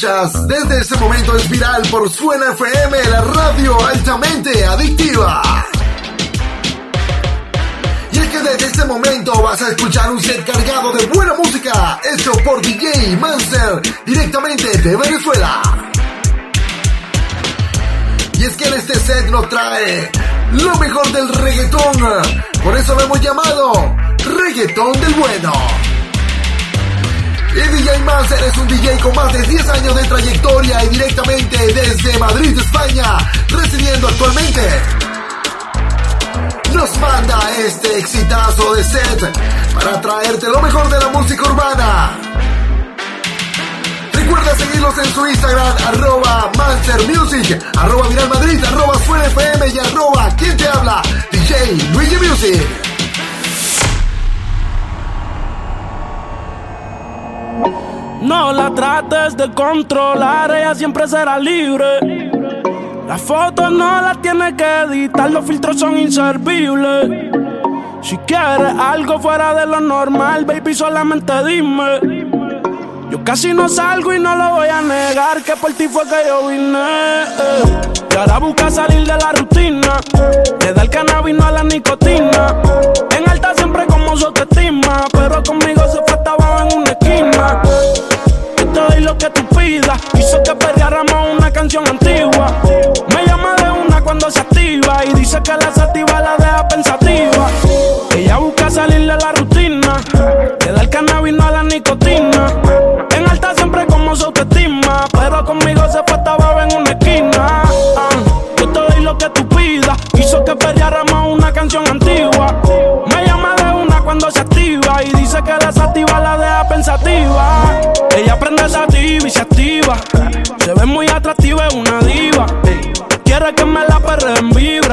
desde ese momento es viral por Suena FM, la radio altamente adictiva. Y es que desde este momento vas a escuchar un set cargado de buena música, hecho por DJ Monster, directamente de Venezuela. Y es que en este set nos trae lo mejor del reggaetón, por eso lo hemos llamado Reggaetón del Bueno. Y DJ Manser es un DJ con más de 10 años de trayectoria y directamente desde Madrid, España, residiendo actualmente. Nos manda este exitazo de set para traerte lo mejor de la música urbana. Recuerda seguirlos en su Instagram, arroba Manser Music, arroba Viral Madrid, arroba Suena FM y arroba ¿Quién te habla? DJ Luigi Music. No la trates de controlar, ella siempre será libre. La foto no la tiene que editar, los filtros son inservibles. Si quieres algo fuera de lo normal, baby, solamente dime. Yo casi no salgo y no lo voy a negar, que por ti fue que yo vine. Y ahora busca salir de la rutina, le da el cannabis no a la nicotina. En alta siempre como Hizo que perdiéramos una canción antigua. Me llama de una cuando se activa y dice que la sativa la deja pensativa. Ella busca salir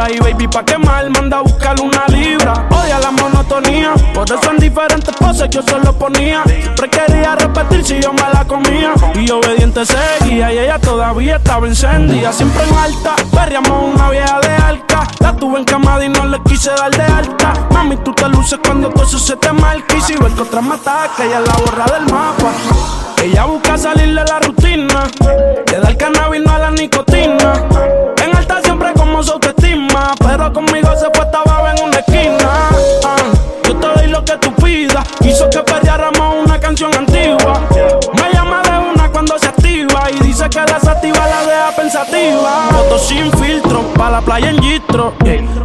Y baby, pa' quemar, manda a buscar una libra. Odia la monotonía, por eso en diferentes poses yo se lo ponía. Siempre quería repetir si yo me la comía. Y obediente seguía, y ella todavía estaba encendida. Siempre en alta, perriamos una vieja de alca. La tuve en camada y no le quise dar de alta. Mami, tú te luces cuando todo eso se te marca. Y si ves que otra mata, que ella la borra del mapa. Ella busca salir de la rutina, le da el cannabis no a la nicotina. En alta su autoestima, pero conmigo se fue estaba en una esquina. Ah, yo te doy lo que tú pidas, hizo que perdiéramos una canción antigua. Pa' la playa en gistro.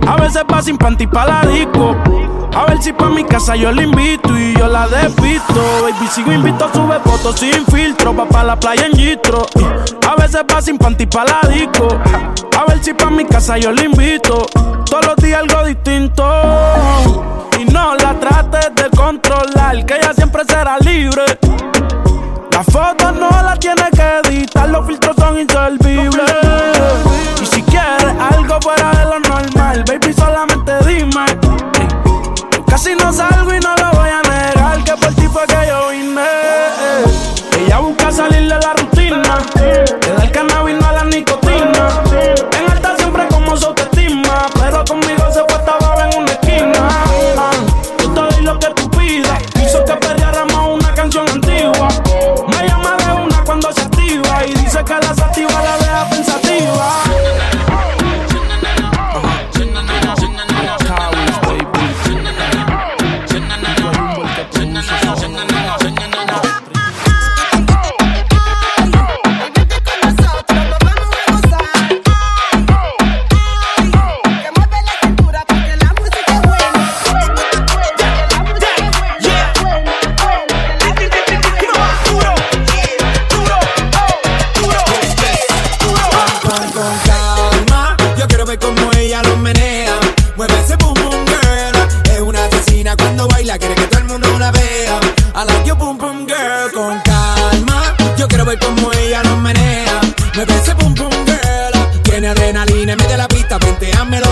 A veces va sin panty pa' la disco. A ver si pa' mi casa yo la invito y yo la despisto. Baby, sigo invito, sube fotos sin filtro. Va pa' la playa en gistro. A veces va sin panty pa' la disco. A ver si pa' mi casa yo la invito. Todos los días algo distinto. Y no la trates de controlar, que ella siempre será libre. La foto no la tiene que editar, los filtros son inservibles. Y si quieres algo fuera de lo normal, baby, solamente pero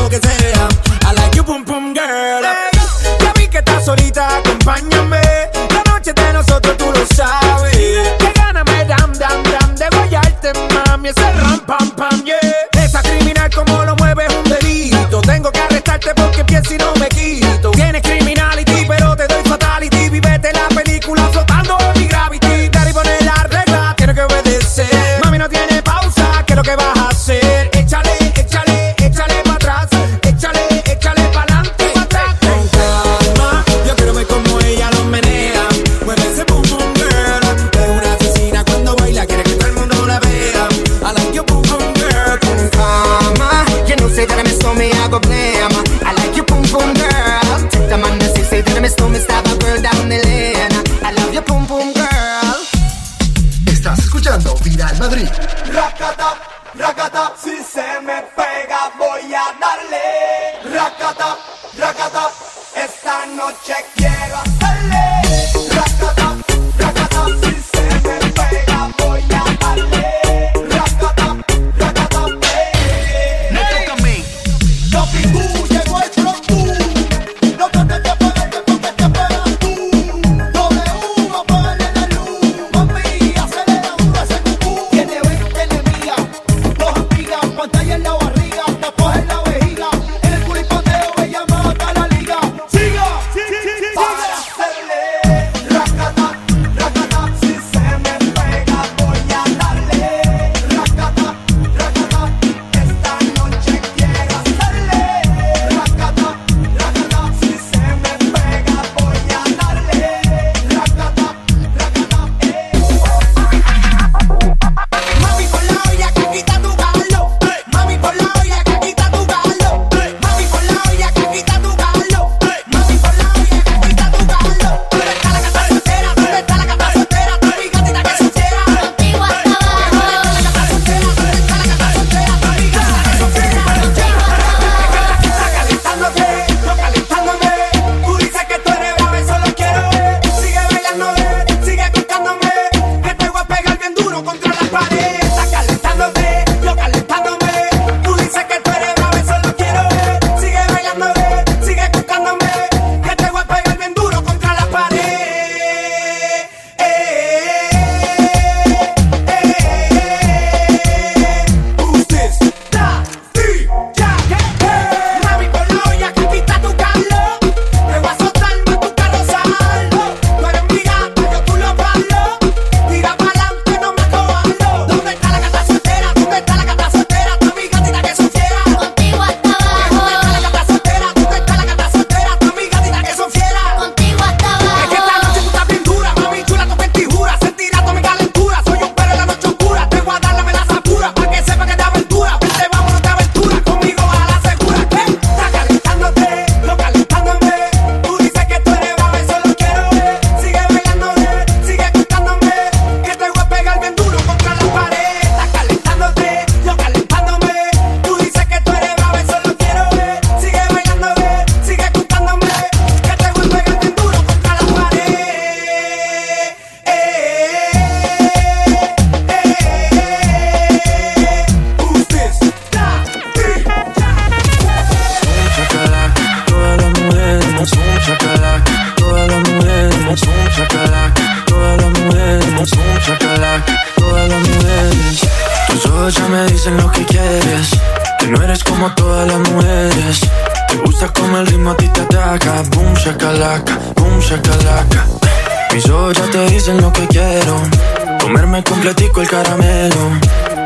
retico el caramelo.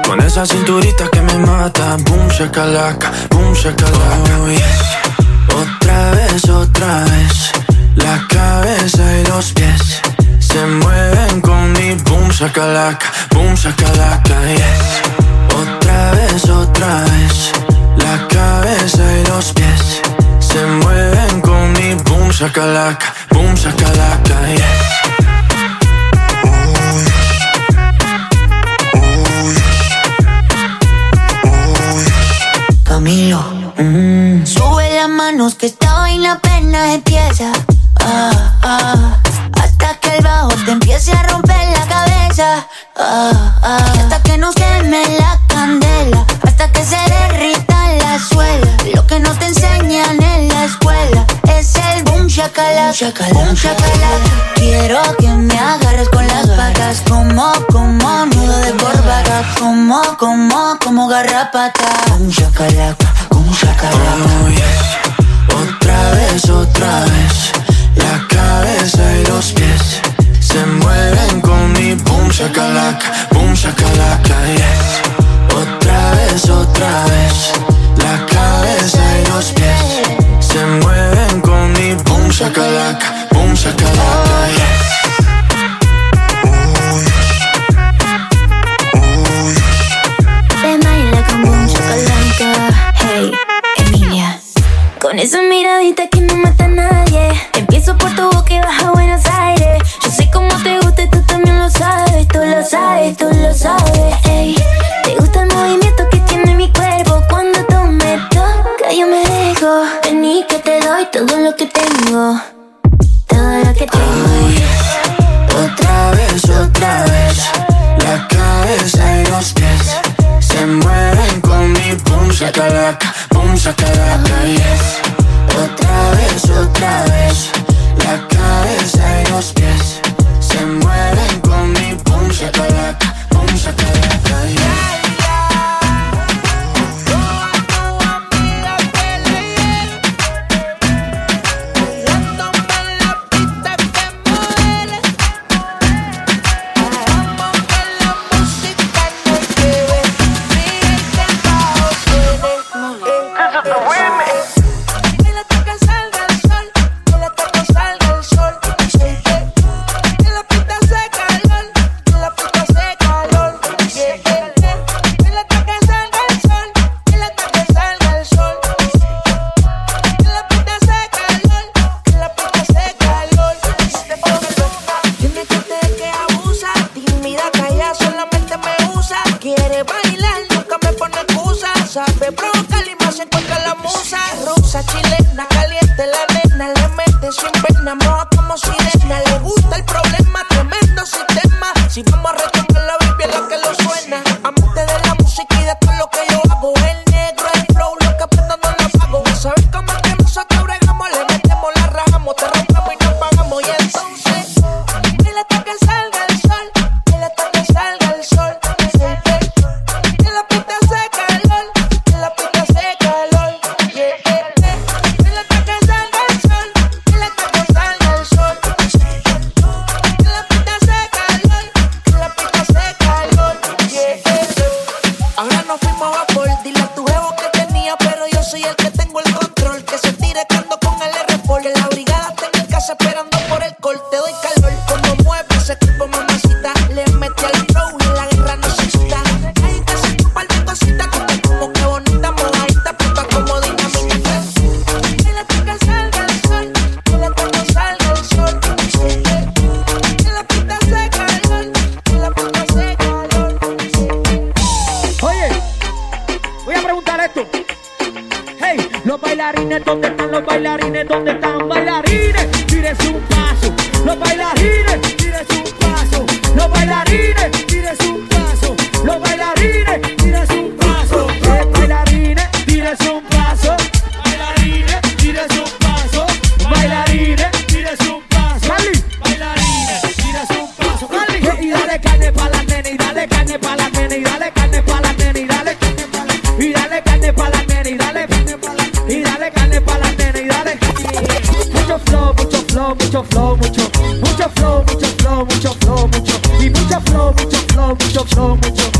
Con esa cinturita que me mata. Boom, shakalaka, boom, shakalaka. Oh, yes. Otra vez, otra vez. La cabeza y los pies se mueven con mi boom, shakalaka, boom, shakalaka. Yes. Otra vez, otra vez. La cabeza y los pies se mueven con mi boom, shakalaka, boom, shakalaka. Yes. que no mata a nadie. Empiezo por tu boca y baja a Buenos Aires. Yo sé cómo te gusta y tú también lo sabes. Tú lo sabes, tú lo sabes. Te gusta el movimiento que tiene mi cuerpo. Cuando tú me tocas, yo me dejo. Vení que te doy todo lo que tengo. Los bailarines, ¿dónde están los bailarines? ¿Dónde están bailarines? Tírese un paso. Los bailarines, tírese un paso. Los bailarines, tírese un paso. Los bailarines, tírese un paso. Los bailarines, tírese un paso. Chuck, chuck, chuck.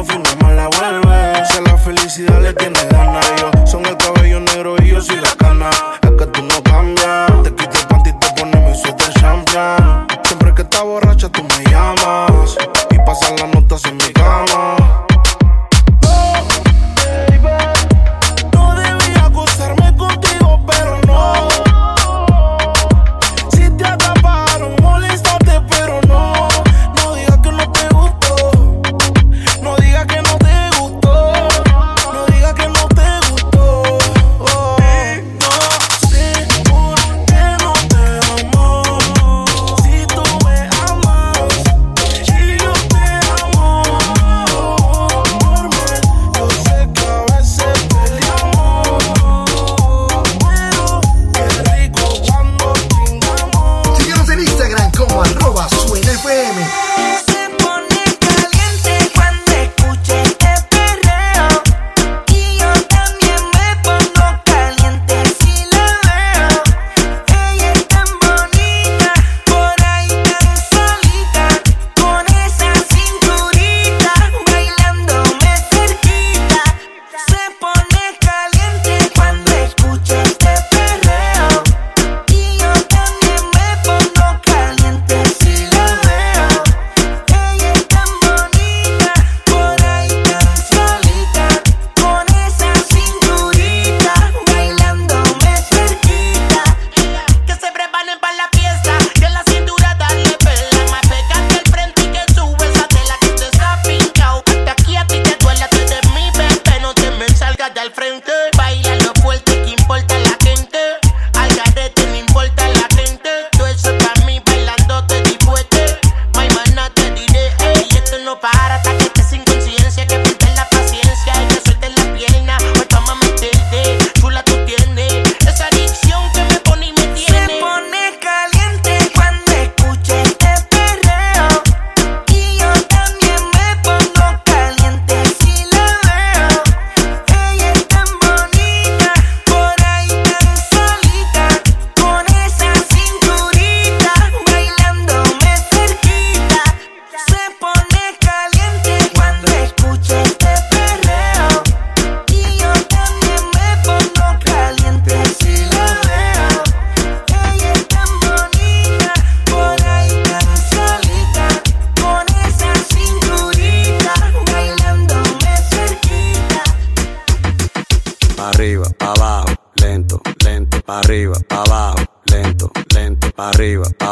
novo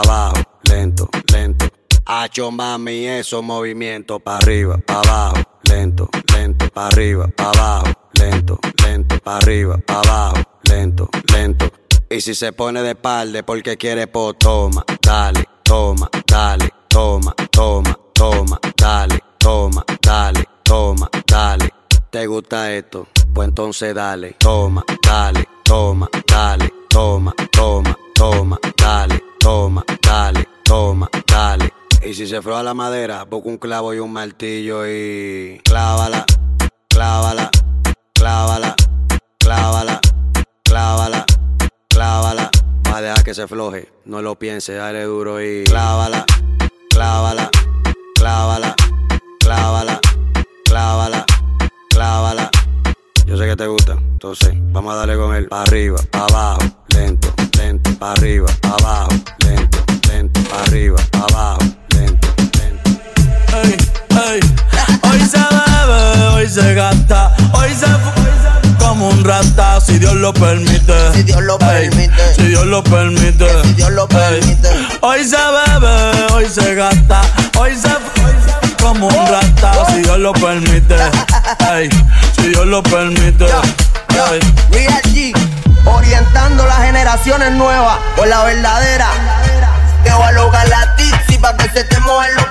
abajo, lento, lento. Hacho mami, esos movimientos pa' arriba, pa' abajo, lento, lento, pa' arriba, pa' abajo, lento, lento, pa' arriba, pa' abajo, lento, lento. Y si se pone de palde porque quiere po, toma, dale, toma, dale, toma, toma, toma, dale, toma, dale, toma, dale. ¿Te gusta esto? Pues entonces dale, toma, dale, toma, dale, toma, toma, toma, dale, toma, dale, toma, dale. Y si se froa la madera, busca un clavo y un martillo y clávala, clávala, clávala, clávala, clávala, clávala. Va a dejar que se floje, no lo piense, dale duro y clávala, clávala, clávala, clávala, clávala, clávala. Yo sé que te gusta, entonces vamos a darle con él. Pa' arriba, pa' abajo, lento, lento, pa' arriba, pa' abajo, lento, lento, pa' arriba, pa' abajo, lento, lento. Ey, ey. Hoy se bebe, hoy se gasta, hoy se fu- como un rata, si Dios lo permite. Si Dios lo Ey, permite. Si Dios lo permite. si Dios lo Ey. permite. Hoy se bebe, hoy se gasta, hoy se fu- como un rata, si Dios lo permite. Ey, si Dios lo permite. Real G, orientando las generaciones nuevas por la verdadera. Que voy a lograr la tixi pa' que se te muevan los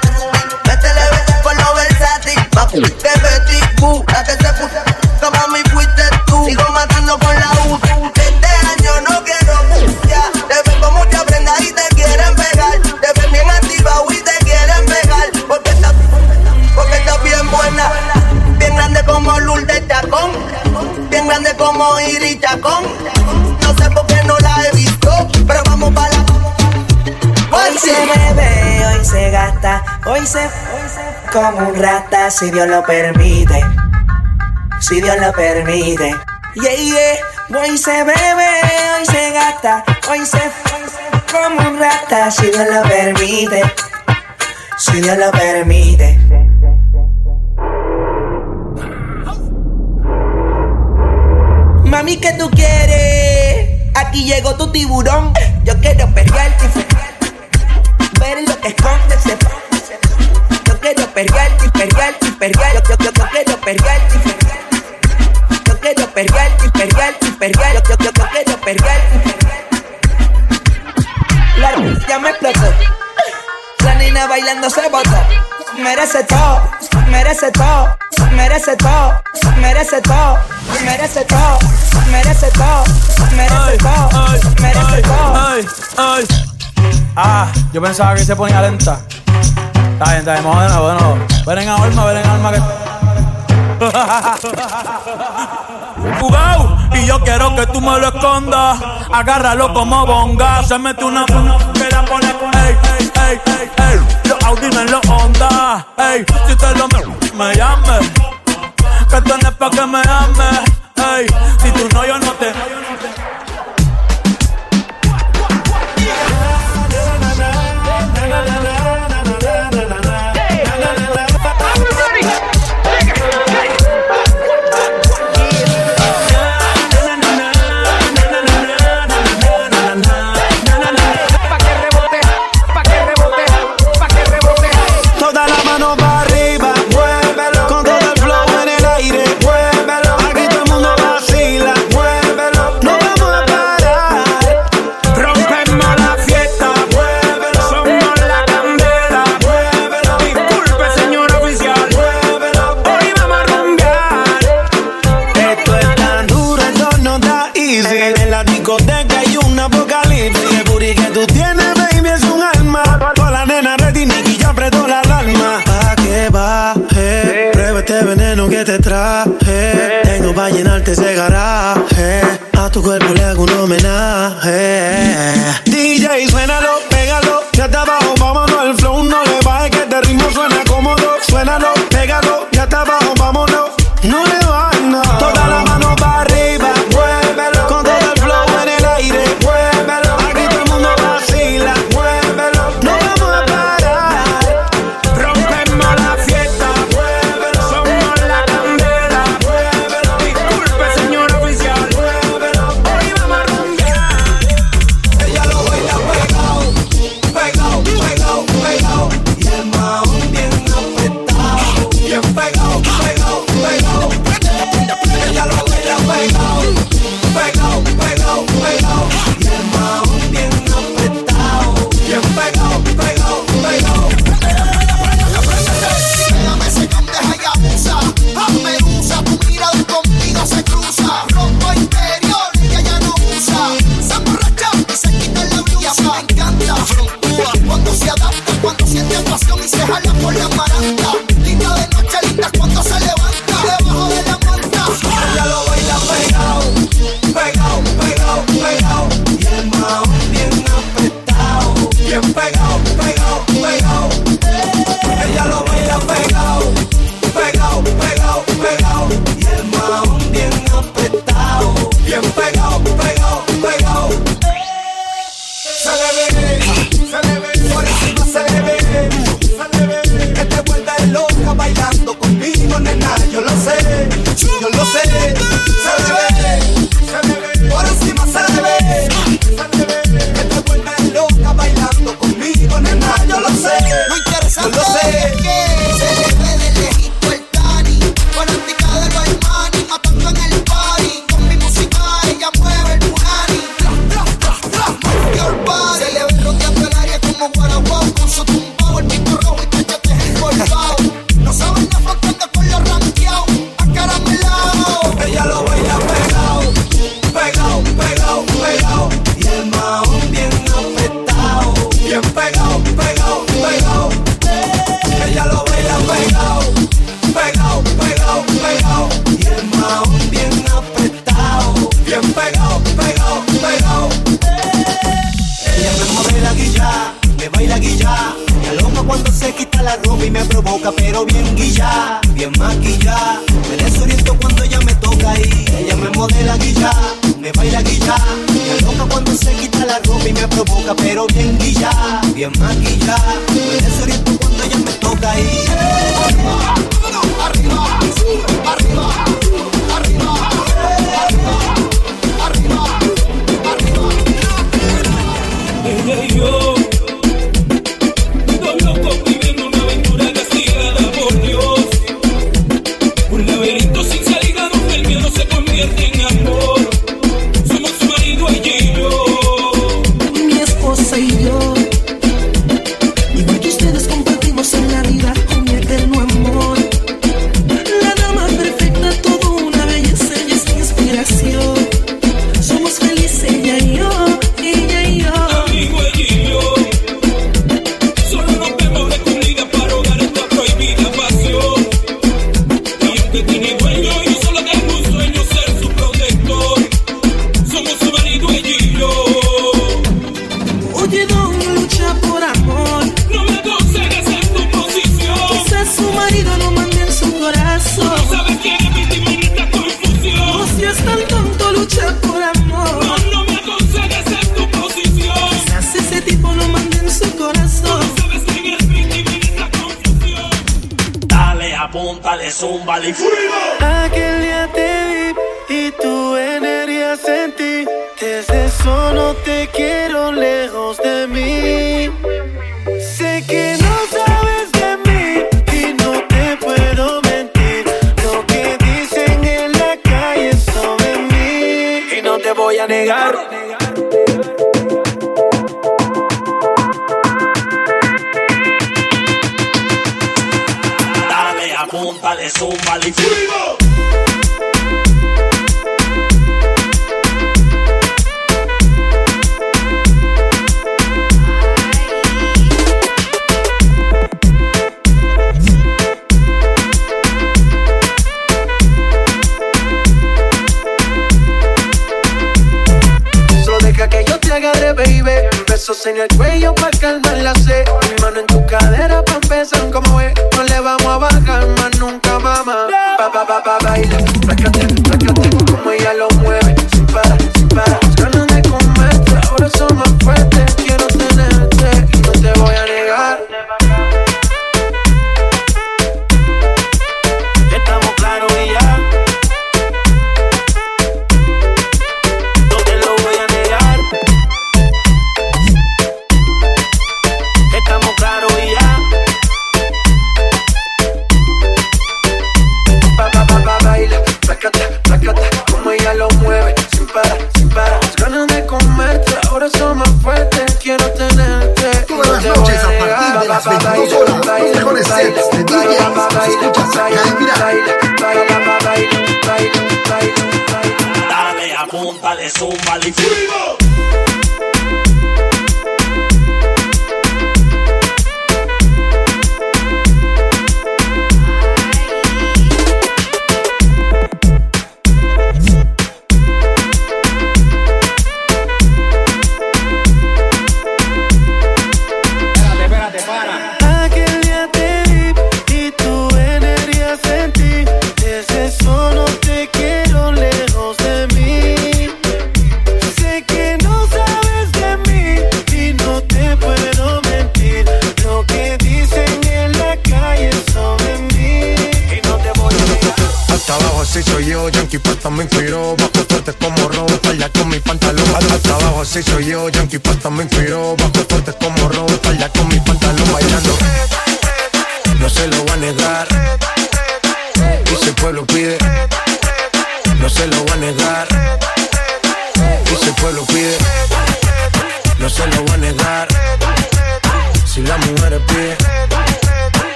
Métele por lo versátil, pa' que Betty Boo, la que se puso. Como mi fuiste tú, sigo matando con la U. Este año no quiero bucear. Te ven con mucha prenda y te quieren pegar. Te ven bien activado y te quieren pegar. Porque estás, porque estás bien buena. Bien grande como Lourdes Chacón. Bien grande como Iri Chacón. No sé por qué no la he visto, pero vamos para la. Hoy se bebe, hoy se gasta, hoy se como un rata si Dios lo permite. Si Dios lo permite. Yeah, yeah. Hoy se bebe, hoy se gasta, hoy se como un rata si Dios lo permite. Si Dios lo permite. Mami, ¿qué tú quieres? Aquí llegó tu tiburón. Yo quiero perrearte y ver lo que esconde ese Yo quiero perrearte y perrear. Yo, yo, yo, yo quiero perrear. Yo quiero perrearte y perrear. Yo, yo, yo, yo quiero perrear. La ya me explotó. La niña bailando se botó. Merece todo, merece todo, merece todo, merece todo, merece todo, merece yo pensaba que se ponía lenta. Está bien, está bien, vamos de nuevo, de. Ven en alma, ven en alma que. Jugao, y yo quiero que tú me lo escondas. Agárralo como bonga. Se mete una que la pone. Ey, ey, ey, ey, ey. Los Audi en los Honda. Ey, si te lo me, me llames. Que tú no es pa' que me ames. Ey, si tú no, yo no te. soy yo, Yankee Pasta me inspiró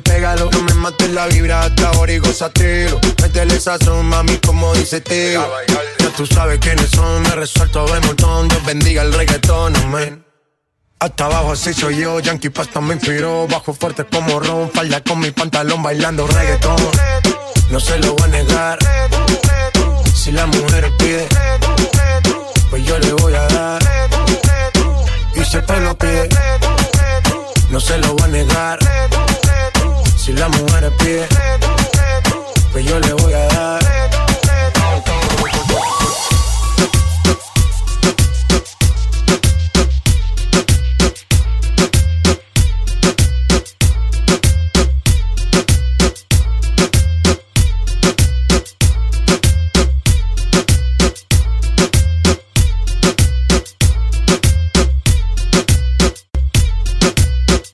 pégalo. No me mates la vibra hasta ahora y gozatelo. Métele esa mami, como dice tío. Ya tú sabes quiénes son, me resuelto de montón. Dios bendiga el reggaetón, amén. Hasta abajo así soy yo, Yankee Pasta me inspiró. Bajo fuerte como Ron, falda con mi pantalón bailando reggaetón. No se lo voy a negar. Si la mujer pide, pues yo le voy a dar. Y si el pelo pide, no se lo voy a negar si la mujer pide, pues yo le voy a dar.